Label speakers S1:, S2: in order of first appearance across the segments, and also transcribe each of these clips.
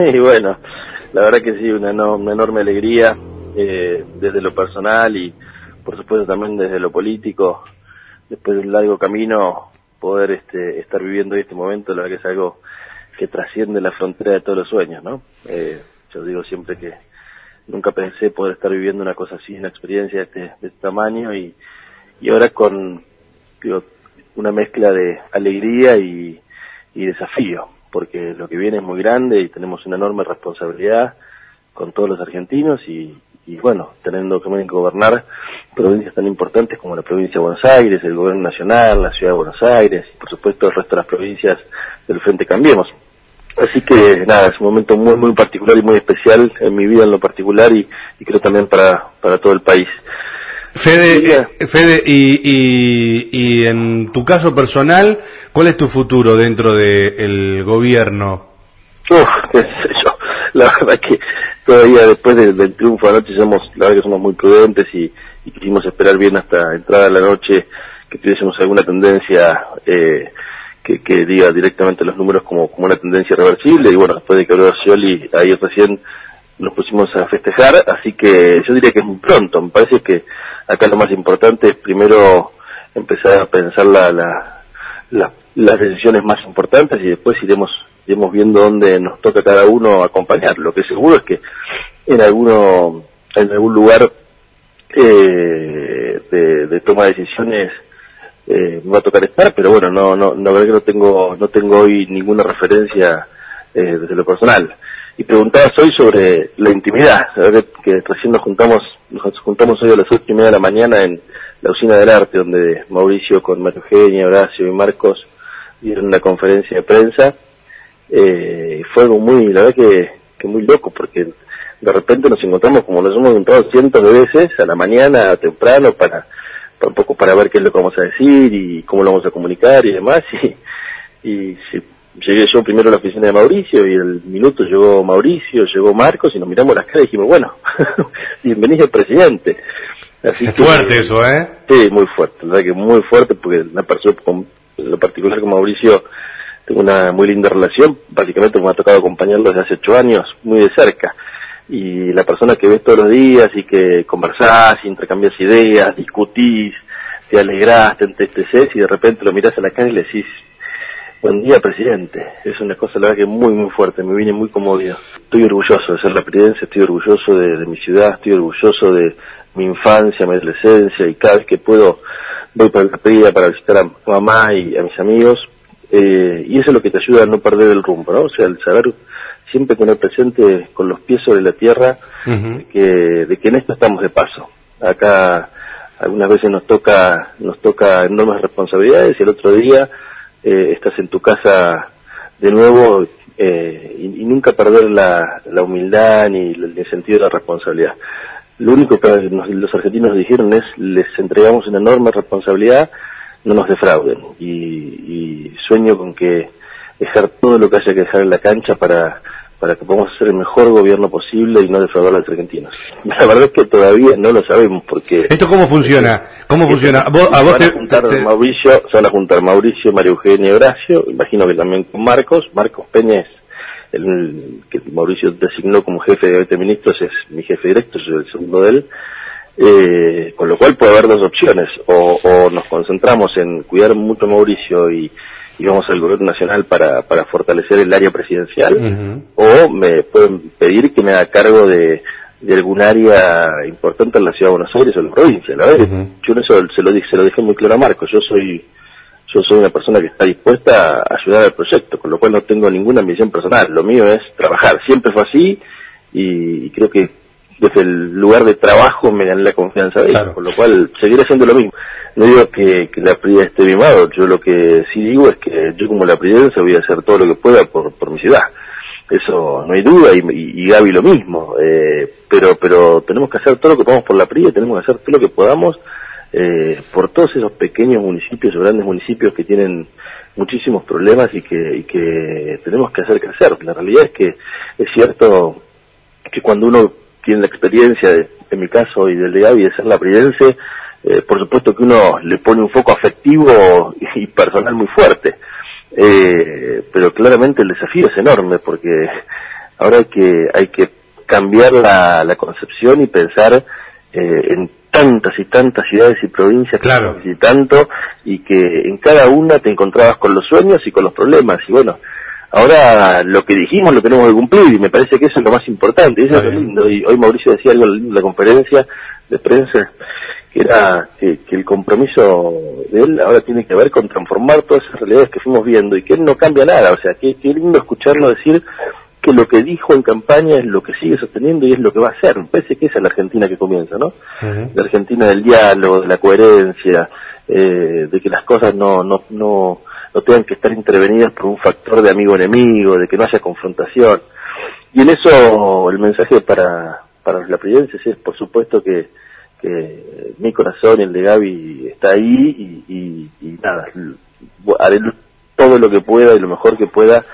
S1: Y bueno, la verdad que sí, una, enorme alegría eh, desde lo personal y por supuesto también desde lo político, después de un largo camino, poder este, estar viviendo este momento, la verdad que es algo que trasciende la frontera de todos los sueños, ¿no? Eh, yo digo siempre que nunca pensé poder estar viviendo una cosa así, una experiencia de este, de este tamaño y, y ahora con digo, una mezcla de alegría y, y desafío, porque lo que viene es muy grande y tenemos una enorme responsabilidad con todos los argentinos y, y bueno, teniendo que gobernar provincias tan importantes como la provincia de Buenos Aires, el gobierno nacional, la ciudad de Buenos Aires y por supuesto el resto de las provincias del Frente Cambiemos. Así que nada, es un momento muy muy particular y muy especial en mi vida en lo particular y, y creo también para, para todo el país.
S2: Fede, eh, Fede y, y, y, en tu caso personal, ¿cuál es tu futuro dentro del gobierno?
S1: Uf, qué sé yo. La verdad que todavía después del, triunfo anoche somos, la verdad que somos muy prudentes y, y quisimos esperar bien hasta entrada de la noche que tuviésemos alguna tendencia eh, que, que, diga directamente los números como, como una tendencia reversible y bueno, después de que habló Scioli, ahí recién nos pusimos a festejar, así que yo diría que es muy pronto, me parece que acá lo más importante es primero empezar a pensar la, la, las decisiones más importantes y después iremos, iremos viendo dónde nos toca cada uno acompañar. Lo que seguro es que en alguno, en algún lugar eh, de, toma de decisiones eh, me va a tocar estar, pero bueno, no, no, que no tengo, no tengo hoy ninguna referencia eh, desde lo personal. Y preguntabas hoy sobre la intimidad, que recién nos juntamos nos juntamos hoy a las ocho y media de la mañana en la usina del arte, donde Mauricio con María Eugenia, Horacio y Marcos dieron una conferencia de prensa. Eh, fue algo muy, la verdad que, que muy loco, porque de repente nos encontramos como nos hemos encontrado cientos de veces a la mañana, temprano, para, un poco para ver qué es lo que vamos a decir y cómo lo vamos a comunicar y demás. Y, y llegué yo primero a la oficina de Mauricio y el minuto llegó Mauricio, llegó Marcos y nos miramos las caras y dijimos, bueno, bienvenido al presidente.
S2: Así es fuerte eso, ¿eh?
S1: Sí, muy fuerte, la verdad que muy fuerte porque la persona, con lo particular con Mauricio, tengo una muy linda relación, básicamente me ha tocado acompañarlo desde hace ocho años, muy de cerca. Y la persona que ves todos los días y que conversás, intercambias ideas, discutís, te alegrás, te entristeces y de repente lo mirás a la cara y le decís, Buen día, presidente. Es una cosa, la verdad, que muy, muy fuerte. Me vine muy conmovido. Estoy orgulloso de ser la presidencia, estoy orgulloso de, mi ciudad, estoy orgulloso de mi infancia, mi adolescencia y cada vez que puedo voy para la pedida para visitar a mamá y a mis amigos. Eh, y eso es lo que te ayuda a no perder el rumbo, ¿no? O sea, el saber siempre tener presente con los pies sobre la tierra que, de que en esto estamos de paso. Acá algunas veces nos toca, nos toca enormes responsabilidades y el otro día eh, estás en tu casa de nuevo eh, y, nunca perder la, la humildad ni el, sentido de la responsabilidad. Lo único que los argentinos dijeron es les entregamos una enorme responsabilidad, no nos defrauden y, y sueño con que dejar todo lo que haya que dejar en la cancha para para que podamos hacer el mejor gobierno posible y no defraudar a los argentinos. La verdad es que todavía no lo sabemos porque...
S2: ¿Esto cómo funciona? ¿Cómo funciona?
S1: ¿A vos, a vos van a juntar Mauricio, se van a juntar Mauricio, María Eugenia y Horacio, imagino que también con Marcos, Marcos Peña es el que Mauricio designó como jefe de gabinete de ministros, es mi jefe directo, soy el segundo de él, eh, con lo cual puede haber dos opciones, o, o nos concentramos en cuidar mucho a Mauricio y íbamos al gobierno nacional para, para fortalecer el área presidencial, o me pueden pedir que me haga cargo de, de algún área importante en la ciudad de Buenos Aires o en la provincia. La verdad, yo eso se lo dije, se lo dije muy claro a Marco, yo soy yo soy una persona que está dispuesta a ayudar al proyecto, con lo cual no tengo ninguna ambición personal, lo mío es trabajar, siempre fue así y creo que desde el lugar de trabajo me gané la confianza de ellos, con lo cual seguiré haciendo lo mismo no digo que, la prida esté mimado, yo lo que sí digo es que yo como la presidencia voy a hacer todo lo que pueda por, por mi ciudad. Eso no hay duda, y, y, Gaby lo mismo, eh, pero, pero tenemos que hacer todo lo que podamos por la prida, tenemos que hacer todo lo que podamos eh, por todos esos pequeños municipios o grandes municipios que tienen muchísimos problemas y que, y que tenemos que hacer crecer. La realidad es que es cierto que cuando uno tiene la experiencia, de, en mi caso y del de Gaby, de ser la presidencia, eh, por supuesto que uno le pone un foco afectivo y personal muy fuerte, eh, pero claramente el desafío es enorme porque ahora hay que, hay que cambiar la, la concepción y pensar eh, en tantas y tantas ciudades y provincias
S2: claro.
S1: y tanto y que en cada una te encontrabas con los sueños y con los problemas. Y bueno ahora lo que dijimos lo tenemos que cumplir y me parece que eso es lo más importante. Y eso es lo lindo. Y hoy Mauricio decía algo en la conferencia de prensa que era que, el compromiso de él ahora tiene que ver con transformar todas esas realidades que fuimos viendo y que él no cambia nada o sea que, que lindo escucharlo decir que lo que dijo en campaña es lo que sigue sosteniendo y es lo que va a hacer. Me parece que esa es la Argentina que comienza, ¿no? La Argentina del diálogo, de la coherencia, eh, de que las cosas no, no, no, no tengan que estar intervenidas por un factor de amigo-enemigo, de que no haya confrontación. Y en eso el mensaje para, para la presidencia es, por supuesto, que, que mi corazón y el de Gaby está ahí y, y, y nada, haré todo lo que pueda y lo mejor que pueda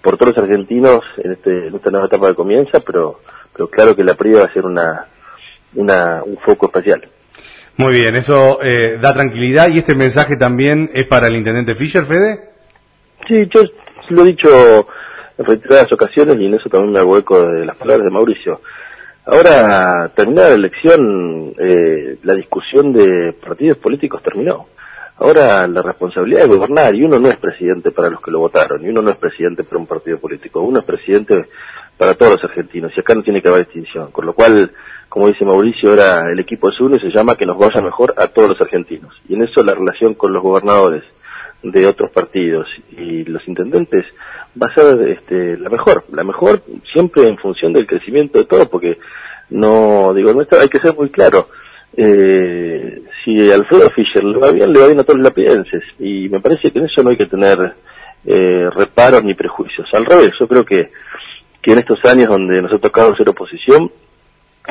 S1: por todos los argentinos en, este, en esta nueva etapa que comienza, pero, pero claro que la PRI va a ser una, una, un foco especial.
S2: Muy bien, eso eh, da tranquilidad y este mensaje también es para el intendente Fischer, Fede.
S1: Sí, yo lo he dicho en reiteradas ocasiones y en eso también me hago eco de las palabras de Mauricio. Ahora, terminada la elección, eh, la discusión de partidos políticos terminó. Ahora la responsabilidad de gobernar, y uno no es presidente para los que lo votaron, y uno no es presidente para un partido político, uno es presidente para todos los argentinos, y acá no tiene que haber distinción. Con lo cual, como dice Mauricio, ahora el equipo es uno y se llama que nos vaya mejor a todos los argentinos. Y en eso la relación con los gobernadores de otros partidos y los intendentes va a ser este, la mejor, la mejor siempre en función del crecimiento de todo, porque no, digo, no hay que ser muy claro eh, si Alfredo Fischer le va bien, le va bien a todos los lapidenses. Y me parece que en eso no hay que tener eh, reparos ni prejuicios. Al revés, yo creo que, que en estos años donde nos ha tocado ser oposición,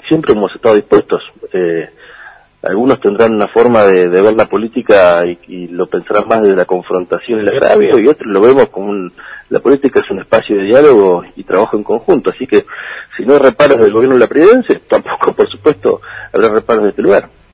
S1: siempre hemos estado dispuestos. Eh, algunos tendrán una forma de, ver la política y, lo pensarán más desde la confrontación y el agravio, y otros lo vemos como un, la política es un espacio de diálogo y trabajo en conjunto. Así que si no hay reparos del gobierno de la presidencia, tampoco, por supuesto, habrá reparos de este lugar.